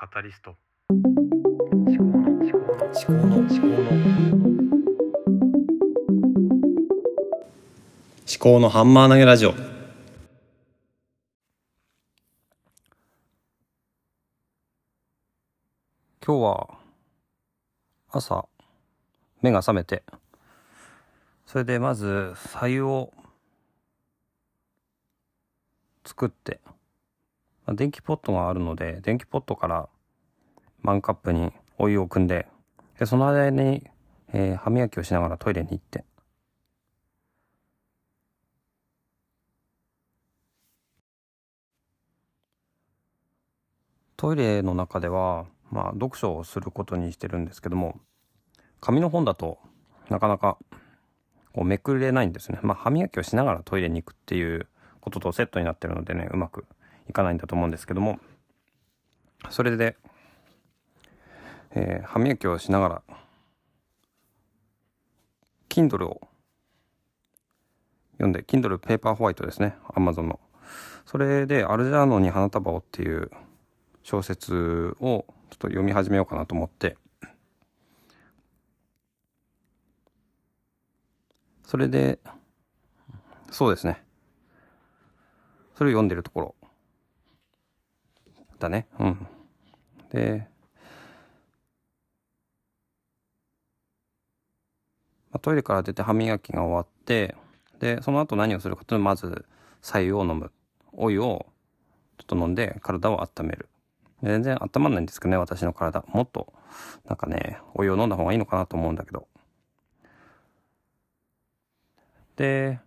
カタリスト。思考の思考の思考の思考の思考のハンマー投げラジオ今日は朝目が覚めてそれでまず白湯を作ってまあ電気ポットがあるので電気ポットからマンカップにお湯を汲んででその間に、えー歯磨きをしながらトイレに行ってトイレの中ではまあ読書をすることにしてるんですけども紙の本だとなかなかこうめくれないんですね。まあ歯磨きをしながらトイレに行くっていうこととセットになってるのでねうまくいかないんだと思うんですけどもそれで、えー歯磨きをしながら Kindle を読んで Kindle ペーパーホワイトですね Amazon の。それで「アルジャーノに花束を」っていう小説をちょっと読み始めようかなと思って。それでそうですね。それを読んでるところ。だね。うん。で、まあ、トイレから出て歯磨きが終わってでその後何をするかというとまず白湯を飲む。お湯をちょっと飲んで体を温める。全然温まんないんですけどね私の体。もっとなんかねお湯を飲んだ方がいいのかなと思うんだけど。で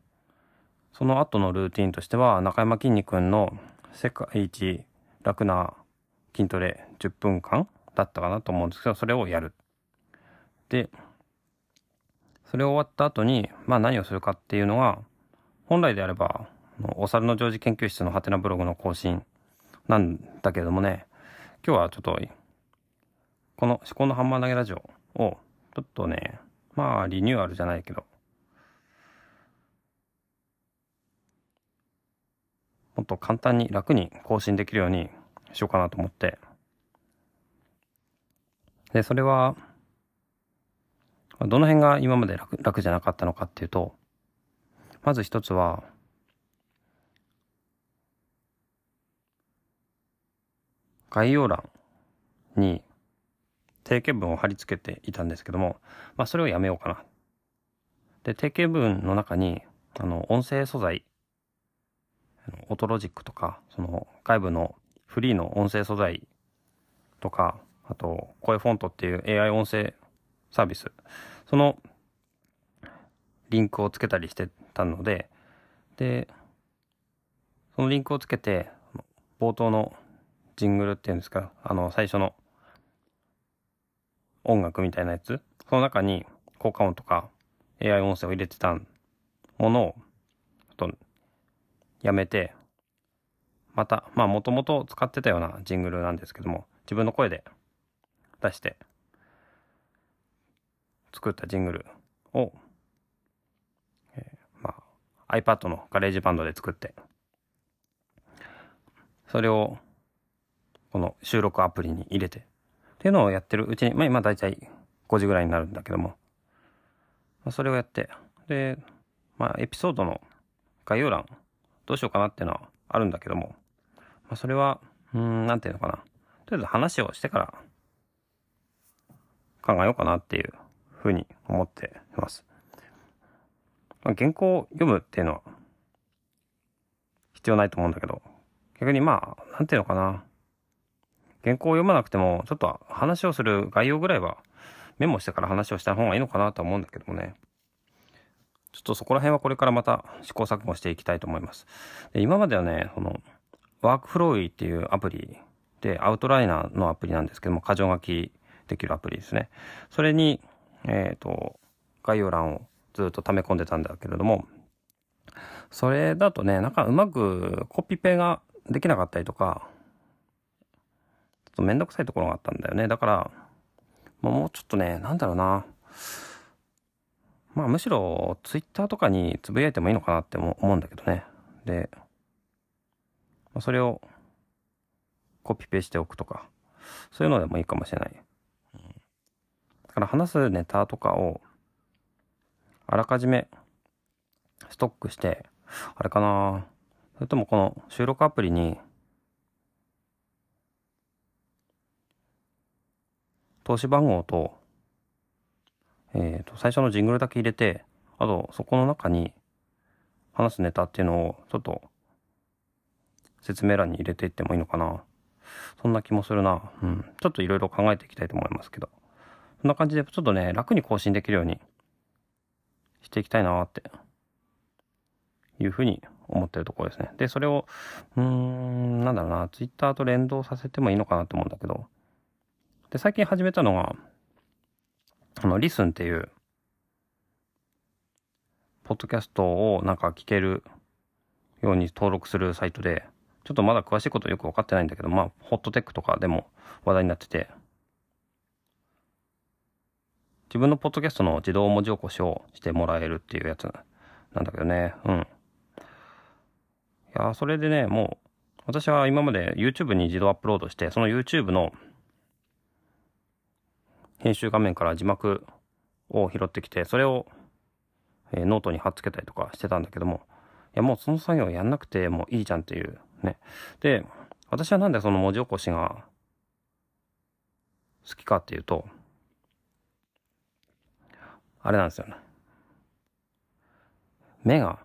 その後のルーティンとしては中山きんに君の世界一楽な筋トレ10分間だったかなと思うんですけどそれをやる。でそれ終わった後にまあ何をするかっていうのが本来であればお猿の常時研究室のハテナブログの更新なんだけどもね今日はちょっとこの「思考のハンマー投げラジオ」をちょっとねまあリニューアルじゃないけどもっと簡単に楽に更新できるようにしようかなと思ってでそれはどの辺が今まで楽楽じゃなかったのかっていうとまず一つは概要欄に定型文を貼り付けていたんですけども、まあ、それをやめようかな。で定型文の中にあの音声素材オトロジックとかその外部のフリーの音声素材とかあと声フォントっていう AI 音声サービスそのリンクをつけたりしてたのででそのリンクをつけて冒頭のジングルっていうんですかあの最初の音楽みたいなやつその中に効果音とか AI 音声を入れてたものをちょっとやめてまたまあもともと使ってたようなジングルなんですけども自分の声で出して作ったジングルを、えーまあ iPad の GarageBand で作ってそれをこの収録アプリに入れてっていうのをやってるうちにまあ今大体5時ぐらいになるんだけども、まあ、それをやってでまあエピソードの概要欄どうしようかなっていうのはあるんだけども、まあ、それはうんなんていうのかな。とりあえず話をしてから考えようかなっていうふうに思っています。まあ、原稿を読むっていうのは必要ないと思うんだけど。逆にまあなんていうのかな。原稿を読まなくてもちょっと話をする概要ぐらいはメモしてから話をした方がいいのかなとは思うんだけどもね。ちょっとそこら辺はこれからまた試行錯誤していきたいと思います。で今まではね、その、ワークフローイっていうアプリで、アウトライナーのアプリなんですけども、箇条書きできるアプリですね。それに、えっ、と、概要欄をずっと溜め込んでたんだけれども、それだとね、なんかうまくコピペができなかったりとか、ちょっとめんどくさいところがあったんだよね。だから、もうちょっとね、なんだろうな。まあむしろツイッターとかにつぶやいてもいいのかなって思うんだけどね。で、まあそれをコピペしておくとか。そういうのでもいいかもしれない。だから話すネタとかを、あらかじめストックして、あれかなそれともこの収録アプリに、投資番号と、えっ、と、最初のジングルだけ入れて、あと、そこの中に話すネタっていうのを、ちょっと、説明欄に入れていってもいいのかな。そんな気もするな。うん。ちょっといろいろ考えていきたいと思いますけど。そんな感じで、ちょっとね、楽に更新できるようにしていきたいなって、いうふうに思ってるところですね。で、それを、うーん、なんだろうな、ツイッターと連動させてもいいのかなと思うんだけど。で、最近始めたのが、あの、リスンっていう、ポッドキャストをなんか聞けるように登録するサイトで、ちょっとまだ詳しいことよくわかってないんだけど、まあ、ホットテックとかでも話題になってて、自分のポッドキャストの自動文字起こしをしてもらえるっていうやつなんだけどね。うん。いや、それでね、もう、私は今まで YouTube に自動アップロードして、その YouTube の編集画面から字幕を拾ってきて、それを、えノートに貼っつけたりとかしてたんだけども、いやもうその作業やんなくてもいいじゃんっていうね。で、私はなんでその文字起こしが好きかっていうと、あれなんですよね。目が、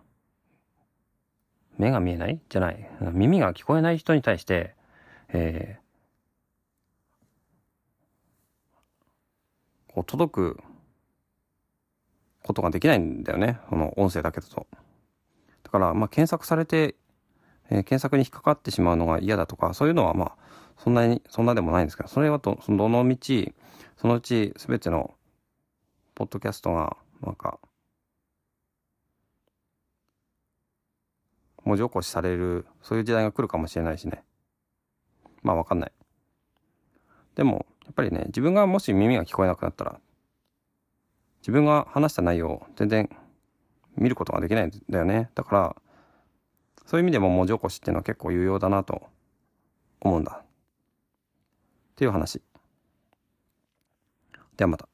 目が見えない？じゃない。耳が聞こえない人に対して、えーこう届くことができないんだよね。この音声だけだと。だから、まあ、検索されて、えー検索に引っかかってしまうのが嫌だとか、そういうのはまあ、そんなに、そんなでもないんですけど、それはと、そのどの道、そのうち全ての、ポッドキャストが、なんか、文字起こしされる、そういう時代が来るかもしれないしね。まあわかんない。でも、ぱりね、自分がもし耳が聞こえなくなったら、自分が話した内容を全然見ることができないんだよね。だから、そういう意味でも文字起こしっていうのは結構有用だなと思うんだ。っていう話。ではまた。